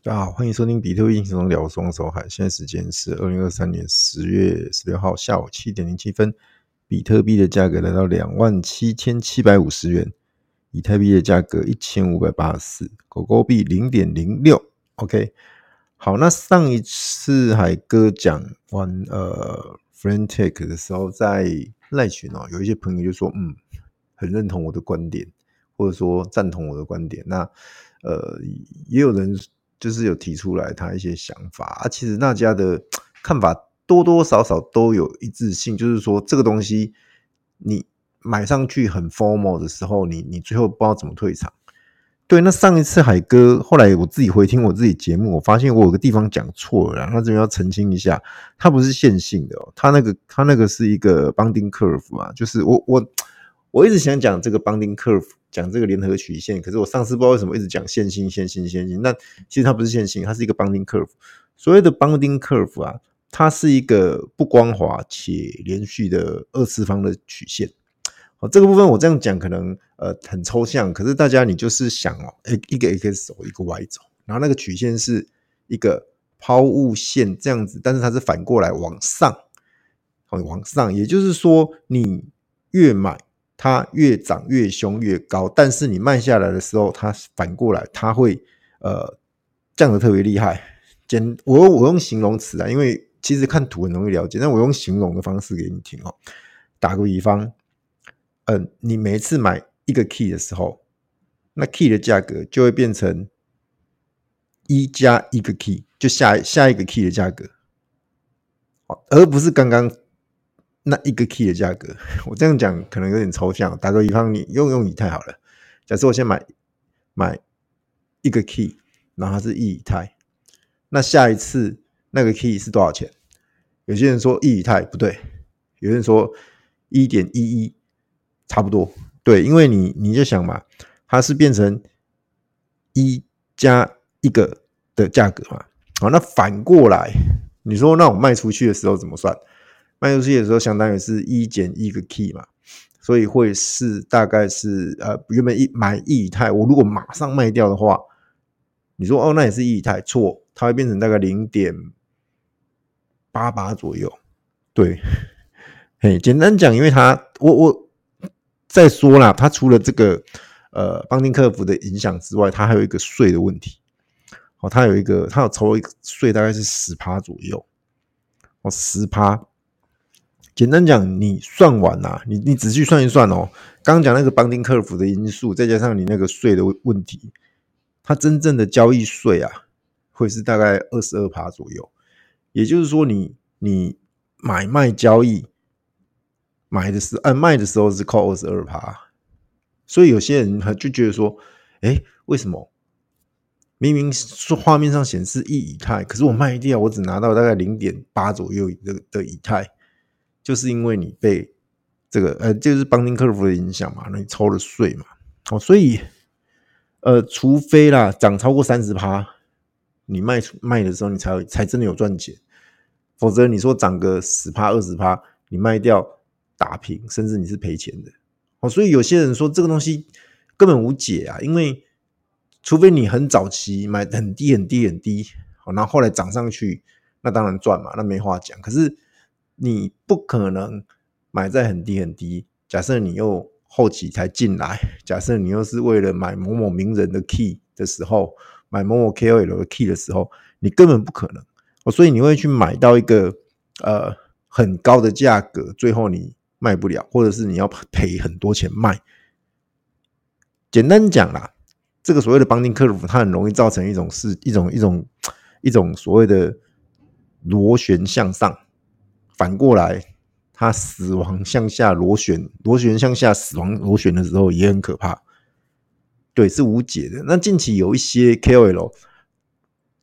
大家好，欢迎收听比特币轻松聊双手海。现在时间是二零二三年十月十六号下午七点零七分，比特币的价格来到两万七千七百五十元，以太币的价格一千五百八十四，狗狗币零点零六。OK，好，那上一次海哥讲完呃 Friendtech 的时候，在赖群哦，有一些朋友就说，嗯，很认同我的观点，或者说赞同我的观点。那呃，也有人。就是有提出来他一些想法啊，其实大家的看法多多少少都有一致性，就是说这个东西你买上去很 formal 的时候，你你最后不知道怎么退场。对，那上一次海哥后来我自己回听我自己节目，我发现我有个地方讲错了，那这边要澄清一下，它不是线性的哦，它那个它那个是一个 bonding curve 啊，就是我我我一直想讲这个 bonding curve。讲这个联合曲线，可是我上次不知道为什么一直讲线性、线性、线性。那其实它不是线性，它是一个 bonding curve。所谓的 bonding curve 啊，它是一个不光滑且连续的二次方的曲线。好，这个部分我这样讲可能呃很抽象，可是大家你就是想哦，一个 x 轴，一个 y 轴，然后那个曲线是一个抛物线这样子，但是它是反过来往上，往上，也就是说你越买。它越涨越凶越高，但是你卖下来的时候，它反过来它会呃降得特别厉害。简我我用形容词啊，因为其实看图很容易了解，但我用形容的方式给你听哦。打个比方，嗯、你每次买一个 key 的时候，那 key 的价格就会变成一加一个 key，就下下一个 key 的价格，而不是刚刚。那一个 key 的价格，我这样讲可能有点抽象。打个比方，你用用以太好了。假设我先买买一个 key，然后它是一以太，那下一次那个 key 是多少钱？有些人说一以太不对，有人说一点一一差不多。对，因为你你就想嘛，它是变成一加一个的价格嘛。好，那反过来，你说那我卖出去的时候怎么算？卖出去的时候，相当于是一减一个 key 嘛，所以会是大概是呃，原本一买一以太，我如果马上卖掉的话，你说哦，那也是一以太，错，它会变成大概零点八八左右。对，嘿，简单讲，因为它我我再说啦，它除了这个呃邦丁克服的影响之外，它还有一个税的问题。哦，它有一个，它有抽一个税，大概是十趴左右。哦，十趴。简单讲，你算完啦，你你仔细算一算哦。刚讲那个 bonding curve 的因素，再加上你那个税的问题，它真正的交易税啊，会是大概二十二趴左右。也就是说你，你买卖交易买的是按卖的时候是扣二十二趴，所以有些人就觉得说，哎，为什么明明说画面上显示一以太，可是我卖掉我只拿到大概零点八左右的的以太？就是因为你被这个呃，就是 bonding curve 的影响嘛，那你抽了税嘛，哦，所以呃，除非啦涨超过三十趴，你卖出卖的时候你才才真的有赚钱，否则你说涨个十趴二十趴，你卖掉打平，甚至你是赔钱的哦。所以有些人说这个东西根本无解啊，因为除非你很早期买很低很低很低，好，然后后来涨上去，那当然赚嘛，那没话讲。可是你不可能买在很低很低。假设你又后期才进来，假设你又是为了买某某名人的 key 的时候，买某某 KOL 的 key 的时候，你根本不可能。所以你会去买到一个呃很高的价格，最后你卖不了，或者是你要赔很多钱卖。简单讲啦，这个所谓的 bonding curve，它很容易造成一种是一种一种一种所谓的螺旋向上。反过来，它死亡向下螺旋，螺旋向下死亡螺旋的时候也很可怕。对，是无解的。那近期有一些 KOL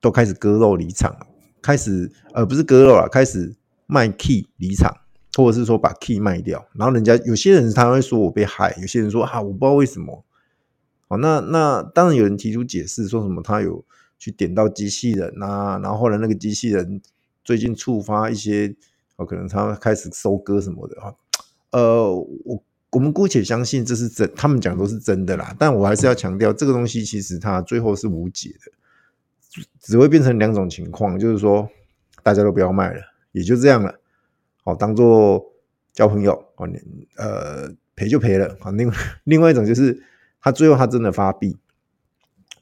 都开始割肉离场，开始呃不是割肉了，开始卖 key 离场，或者是说把 key 卖掉。然后人家有些人他会说我被害，有些人说啊我不知道为什么。好，那那当然有人提出解释，说什么他有去点到机器人啊，然后后来那个机器人最近触发一些。哦可能他开始收割什么的哈，呃，我我们姑且相信这是真，他们讲都是真的啦。但我还是要强调，这个东西其实它最后是无解的。只会变成两种情况，就是说大家都不要卖了，也就这样了。好，当做交朋友，哦，呃，赔就赔了。好，另另外一种就是他最后他真的发币，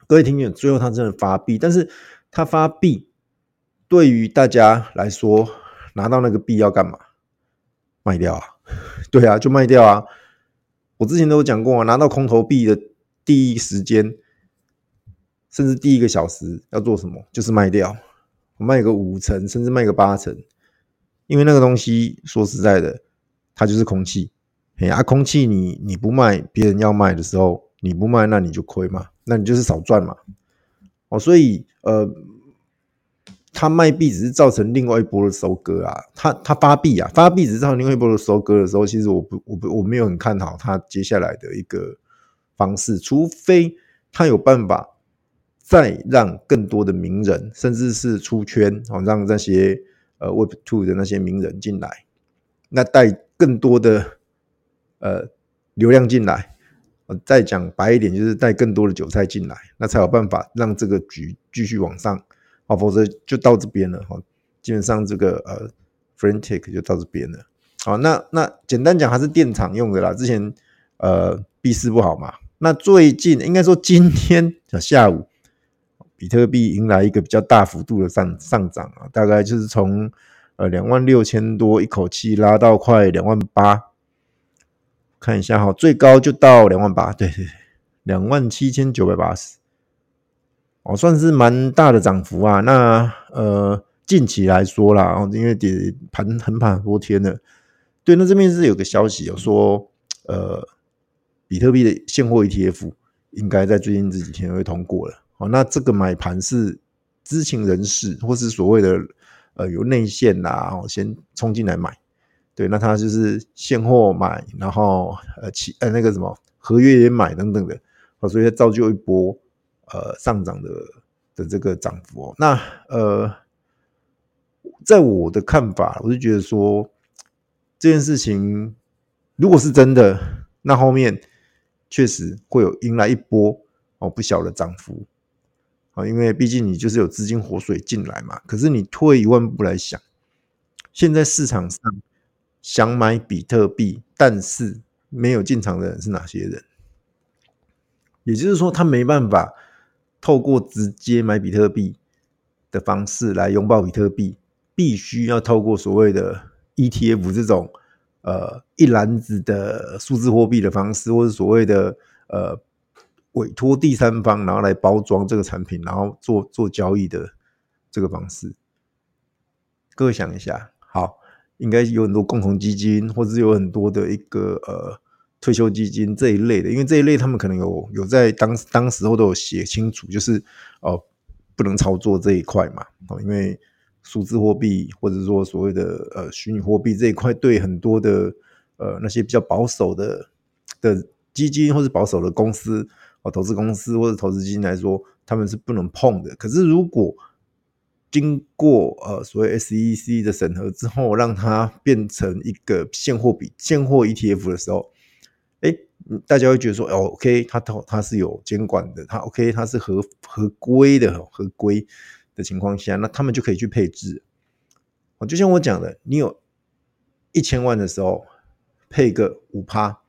各位听友，最后他真的发币，但是他发币对于大家来说，拿到那个币要干嘛？卖掉啊？对啊，就卖掉啊。我之前都有讲过啊，拿到空投币的第一时间，甚至第一个小时要做什么？就是卖掉，卖个五成，甚至卖个八成。因为那个东西说实在的，它就是空气。哎啊，空气你你不卖，别人要卖的时候你不卖，那你就亏嘛，那你就是少赚嘛。哦，所以呃，他卖币只是造成另外一波的收割啊。他他发币啊，发币只是造成另外一波的收割的时候，其实我不我不我没有很看好他接下来的一个方式，除非他有办法再让更多的名人，甚至是出圈哦，让那些。呃，Web Two 的那些名人进来，那带更多的呃流量进来，呃，再讲白一点，就是带更多的韭菜进来，那才有办法让这个局继续往上，啊，否则就到这边了哈。基本上这个呃 Fnatic 就到这边了，好，那那简单讲还是电厂用的啦。之前呃币市不好嘛，那最近应该说今天下午。比特币迎来一个比较大幅度的上上涨啊，大概就是从呃两万六千多一口气拉到快两万八，看一下哈，最高就到两万八，对对，两万七千九百八十，哦，算是蛮大的涨幅啊。那呃近期来说啦，哦，因为跌盘横盘很多天了，对，那这边是有个消息有说，呃，比特币的现货 ETF 应该在最近这几天会通过了。哦，那这个买盘是知情人士，或是所谓的呃有内线呐，哦，先冲进来买，对，那他就是现货买，然后呃期呃那个什么合约也买等等的，哦，所以造就一波呃上涨的的这个涨幅哦。那呃，在我的看法，我就觉得说这件事情如果是真的，那后面确实会有迎来一波哦不小的涨幅啊。因为毕竟你就是有资金活水进来嘛，可是你退一万步来想，现在市场上想买比特币，但是没有进场的人是哪些人？也就是说，他没办法透过直接买比特币的方式来拥抱比特币，必须要透过所谓的 ETF 这种呃一篮子的数字货币的方式，或者所谓的呃。委托第三方，然后来包装这个产品，然后做做交易的这个方式，各位想一下，好，应该有很多共同基金，或者有很多的一个呃退休基金这一类的，因为这一类他们可能有有在当当时候都有写清楚，就是哦、呃、不能操作这一块嘛，哦，因为数字货币或者说所谓的呃虚拟货币这一块，对很多的呃那些比较保守的的基金或者保守的公司。哦，投资公司或者投资基金来说，他们是不能碰的。可是，如果经过呃所谓 SEC 的审核之后，让它变成一个现货比现货 ETF 的时候，哎，大家会觉得说，哦，OK，它它它是有监管的，它 OK，它是合合规的，合规的情况下，那他们就可以去配置。哦，就像我讲的，你有一千万的时候，配个五趴，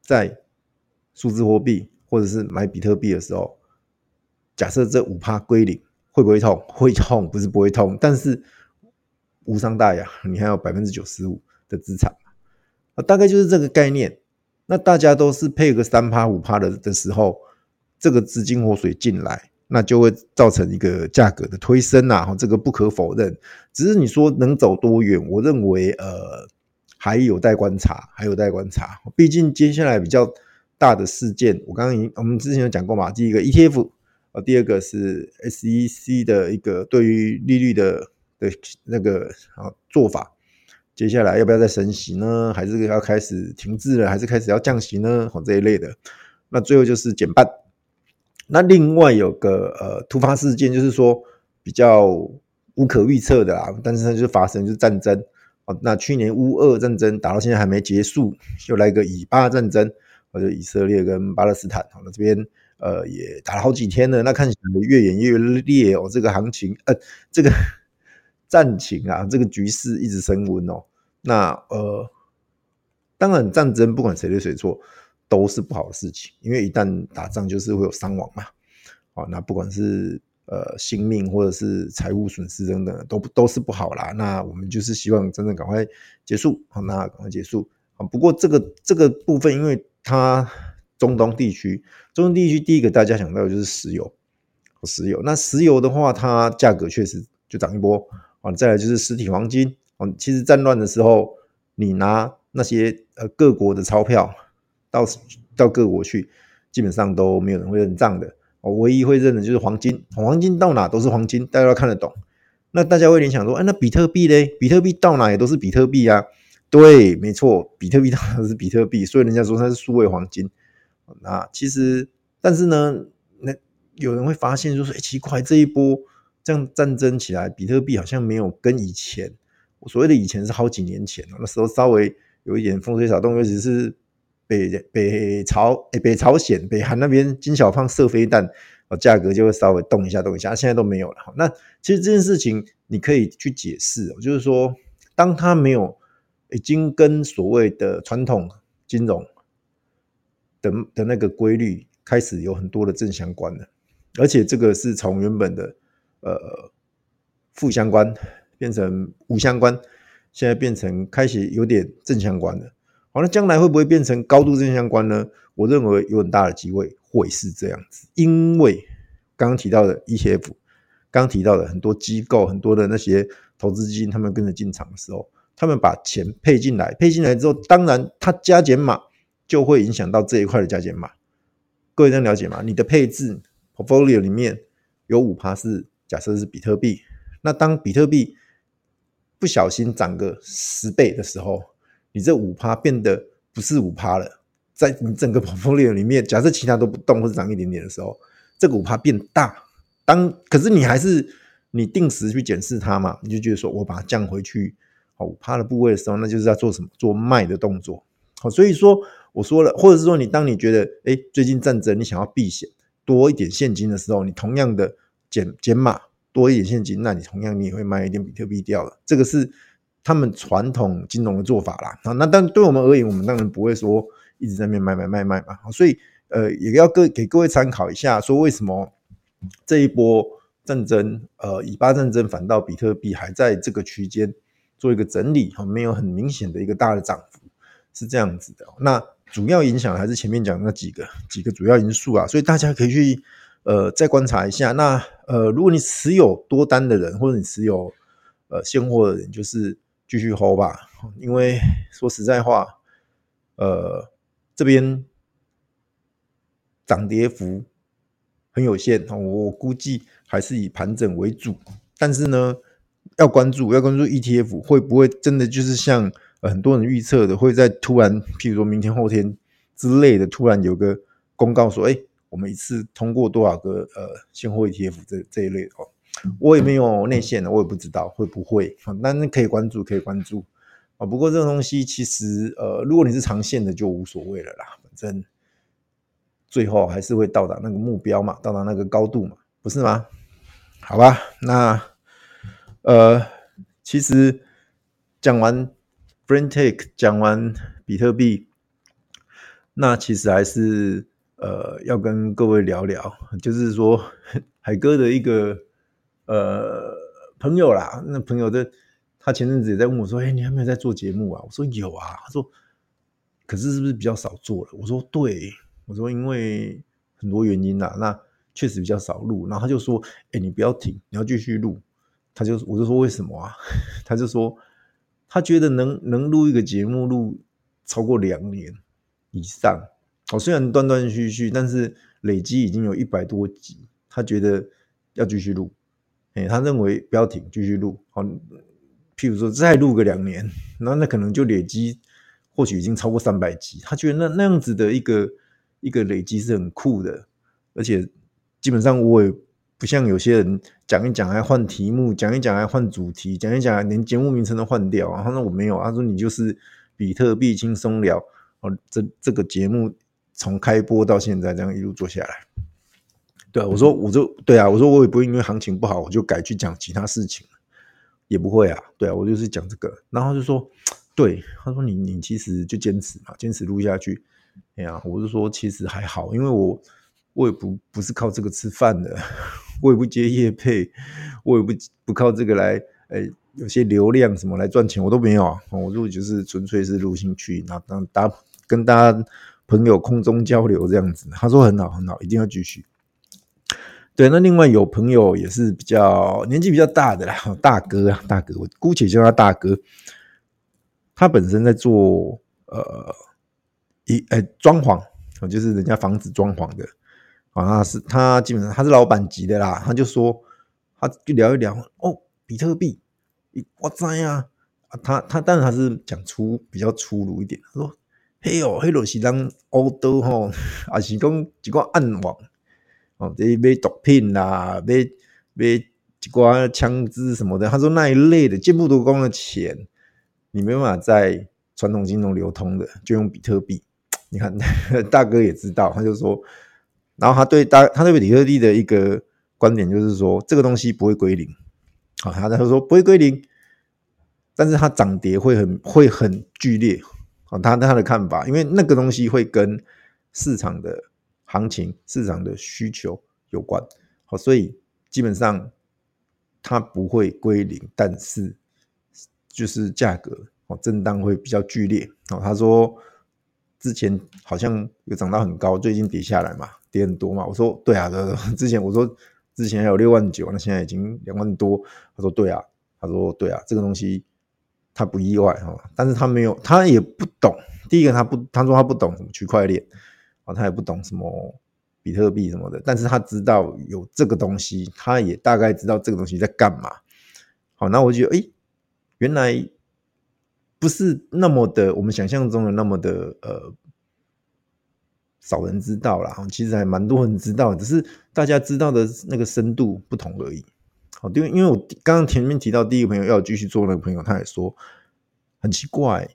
在。数字货币或者是买比特币的时候，假设这五趴归零，会不会痛？会痛，不是不会痛，但是无伤大雅，你还有百分之九十五的资产啊，大概就是这个概念。那大家都是配个三趴五趴的的时候，这个资金活水进来，那就会造成一个价格的推升啊，这个不可否认。只是你说能走多远，我认为呃还有待观察，还有待观察。毕竟接下来比较。大的事件，我刚刚已经我们之前有讲过嘛。第一个 ETF，呃，第二个是 SEC 的一个对于利率的的那个啊做法。接下来要不要再升息呢？还是要开始停滞了？还是开始要降息呢？哦，这一类的。那最后就是减半。那另外有个呃突发事件，就是说比较无可预测的啦，但是它就发生就是战争。哦，那去年乌俄战争打到现在还没结束，又来个以巴战争。或者以色列跟巴勒斯坦，好那这边呃也打了好几天了，那看起来越演越烈哦，这个行情呃这个战情啊，这个局势一直升温哦。那呃，当然战争不管谁对谁错都是不好的事情，因为一旦打仗就是会有伤亡嘛。好，那不管是呃性命或者是财务损失等等，都都是不好啦。那我们就是希望真正赶快结束，好，那赶快结束。啊，不过这个这个部分，因为它中东地区，中东地区第一个大家想到的就是石油，石油。那石油的话，它价格确实就涨一波啊。再来就是实体黄金啊，其实战乱的时候，你拿那些呃各国的钞票到到各国去，基本上都没有人会认账的。哦，唯一会认的就是黄金，黄金到哪都是黄金，大家都看得懂。那大家会联想说，哎，那比特币嘞？比特币到哪也都是比特币啊。对，没错，比特币当然是比特币，所以人家说它是数位黄金。那其实，但是呢，那有人会发现，就是说，哎，奇怪，这一波这样战争起来，比特币好像没有跟以前，所谓的以前是好几年前，那时候稍微有一点风吹草动，尤其是北北朝北朝鲜、北韩那边金小胖射飞弹，哦价格就会稍微动一下动一下，现在都没有了。那其实这件事情你可以去解释，就是说，当它没有。已经跟所谓的传统金融的的那个规律开始有很多的正相关了，而且这个是从原本的呃负相关变成无相关，现在变成开始有点正相关了。好，那将来会不会变成高度正相关呢？我认为有很大的机会会是这样子，因为刚刚提到的 ETF，刚刚提到的很多机构、很多的那些投资基金，他们跟着进场的时候。他们把钱配进来，配进来之后，当然它加减码就会影响到这一块的加减码。各位能了解吗？你的配置 portfolio 里面有五趴是假设是比特币，那当比特币不小心涨个十倍的时候，你这五趴变得不是五趴了。在你整个 portfolio 里面，假设其他都不动或者涨一点点的时候，这个五趴变大。当可是你还是你定时去检视它嘛，你就觉得说我把它降回去。五趴的部位的时候，那就是要做什么？做卖的动作。好，所以说我说了，或者是说你当你觉得，哎、最近战争，你想要避险，多一点现金的时候，你同样的减减码，多一点现金，那你同样你也会卖一点比特币掉了。这个是他们传统金融的做法啦。啊，那但对我们而言，我们当然不会说一直在那边卖卖卖卖嘛。所以呃，也要各给各位参考一下，说为什么这一波战争，呃，以巴战争反倒比特币还在这个区间。做一个整理哈，没有很明显的一个大的涨幅，是这样子的。那主要影响还是前面讲那几个几个主要因素啊，所以大家可以去呃再观察一下。那呃，如果你持有多单的人，或者你持有呃现货的人，就是继续 hold 吧。因为说实在话，呃，这边涨跌幅很有限，我估计还是以盘整为主。但是呢，要关注，要关注 ETF 会不会真的就是像很多人预测的，会在突然，譬如说明天、后天之类的，突然有个公告说，哎，我们一次通过多少个呃现货 ETF 这这一类的哦，我也没有内线的，我也不知道会不会，但是可以关注，可以关注啊。不过这个东西其实呃，如果你是长线的就无所谓了啦，反正最后还是会到达那个目标嘛，到达那个高度嘛，不是吗？好吧，那。呃，其实讲完 BrenTech，讲完比特币，那其实还是呃要跟各位聊聊，就是说海哥的一个呃朋友啦，那朋友的他前阵子也在问我说：“哎，你还没有在做节目啊？”我说：“有啊。”他说：“可是是不是比较少做了？”我说：“对。”我说：“因为很多原因啦，那确实比较少录。”然后他就说：“哎，你不要停，你要继续录。”他就我就说为什么啊？他就说他觉得能能录一个节目录超过两年以上，哦，虽然断断续续，但是累积已经有一百多集，他觉得要继续录，哎，他认为不要停，继续录，好，譬如说再录个两年，那那可能就累积或许已经超过三百集，他觉得那那样子的一个一个累积是很酷的，而且基本上我也。不像有些人讲一讲还换题目，讲一讲还换主题，讲一讲连节目名称都换掉。然后呢，我没有，他说你就是比特币轻松聊哦。这这个节目从开播到现在这样一路做下来，对啊，我说我就对啊，我说我也不会因为行情不好我就改去讲其他事情，也不会啊。对啊，我就是讲这个，然后就说，对，他说你你其实就坚持嘛，坚持录下去。哎呀，我就说其实还好，因为我我也不不是靠这个吃饭的，我也不接业配，我也不不靠这个来，哎，有些流量什么来赚钱我都没有啊。我录就是纯粹是录兴趣，然后当大跟大家朋友空中交流这样子。他说很好很好，一定要继续。对，那另外有朋友也是比较年纪比较大的啦，大哥啊，大哥，我姑且叫他大哥。他本身在做呃一呃装潢，就是人家房子装潢的啊，他是他基本上他是老板级的啦。他就说，他就聊一聊哦，比特币，我知呀，啊，他他但是他是讲粗比较粗鲁一点，他说嘿哟，嘿罗是当欧兜吼，也是讲几个暗网。哦，这买毒品啦，买买几挂枪支什么的。他说那一类的见不得光的钱，你没办法在传统金融流通的，就用比特币。你看 大哥也知道，他就说，然后他对大他对比特币的一个观点就是说，这个东西不会归零。好，他他说不会归零，但是它涨跌会很会很剧烈。哦，他他的看法，因为那个东西会跟市场的。行情市场的需求有关，好，所以基本上它不会归零，但是就是价格哦震荡会比较剧烈哦。他说之前好像有涨到很高，最近跌下来嘛，跌很多嘛。我说对啊，之前我说之前还有六万九，那现在已经两万多。他说对啊，他说对啊，这个东西他不意外哈，但是他没有，他也不懂。第一个他不，他说他不懂什么区块链。啊他也不懂什么比特币什么的，但是他知道有这个东西，他也大概知道这个东西在干嘛。好，那我觉得，哎，原来不是那么的我们想象中的那么的呃少人知道啦，其实还蛮多人知道，只是大家知道的那个深度不同而已。好，因为因为我刚刚前面提到第一个朋友要继续做那个朋友，他也说很奇怪，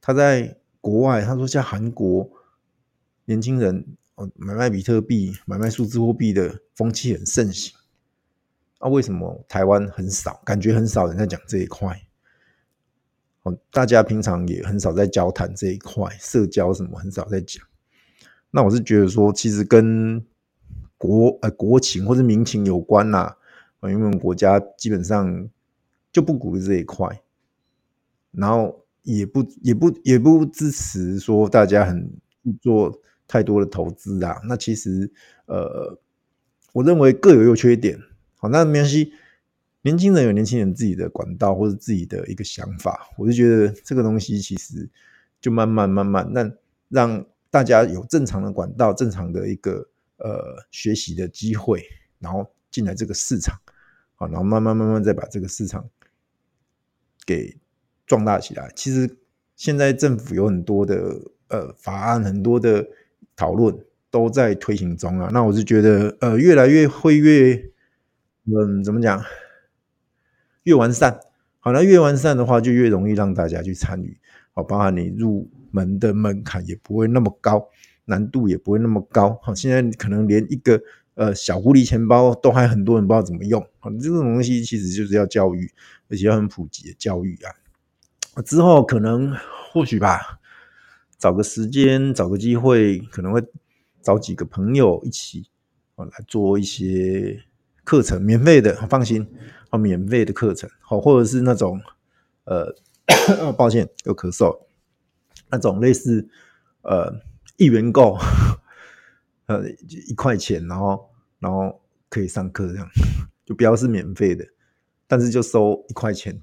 他在国外，他说像韩国。年轻人哦，买卖比特币、买卖数字货币的风气很盛行。啊，为什么台湾很少？感觉很少人在讲这一块。哦，大家平常也很少在交谈这一块，社交什么很少在讲。那我是觉得说，其实跟国呃国情或者民情有关呐。因为我们国家基本上就不鼓励这一块，然后也不也不也不支持说大家很做。太多的投资啊，那其实呃，我认为各有优缺点。好，那没关系，年轻人有年轻人自己的管道或者自己的一个想法，我就觉得这个东西其实就慢慢慢慢，那让大家有正常的管道、正常的一个呃学习的机会，然后进来这个市场，好，然后慢慢慢慢再把这个市场给壮大起来。其实现在政府有很多的呃法案，很多的。讨论都在推行中啊，那我是觉得，呃，越来越会越，嗯，怎么讲，越完善。好，那越完善的话，就越容易让大家去参与。好，包含你入门的门槛也不会那么高，难度也不会那么高。好，现在可能连一个呃小狐狸钱包都还很多人不知道怎么用。好，这种东西其实就是要教育，而且要很普及的教育啊。之后可能或许吧。找个时间，找个机会，可能会找几个朋友一起啊来做一些课程，免费的，放心，啊，免费的课程，好，或者是那种呃，抱歉，有咳嗽，那种类似呃一元购，呃一块钱，然后然后可以上课这样，就不要是免费的，但是就收一块钱。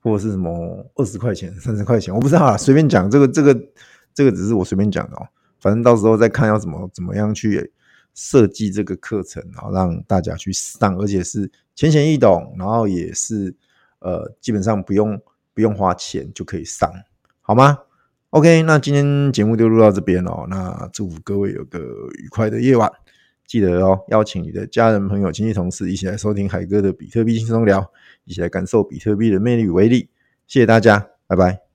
或者是什么二十块钱、三十块钱，我不知道啦，随便讲。这个、这个、这个只是我随便讲的哦。反正到时候再看要怎么怎么样去设计这个课程，然后让大家去上，而且是浅显易懂，然后也是呃，基本上不用不用花钱就可以上，好吗？OK，那今天节目就录到这边哦。那祝福各位有个愉快的夜晚。记得哦，邀请你的家人、朋友、亲戚、同事一起来收听海哥的比特币轻松聊，一起来感受比特币的魅力与威力。谢谢大家，拜拜。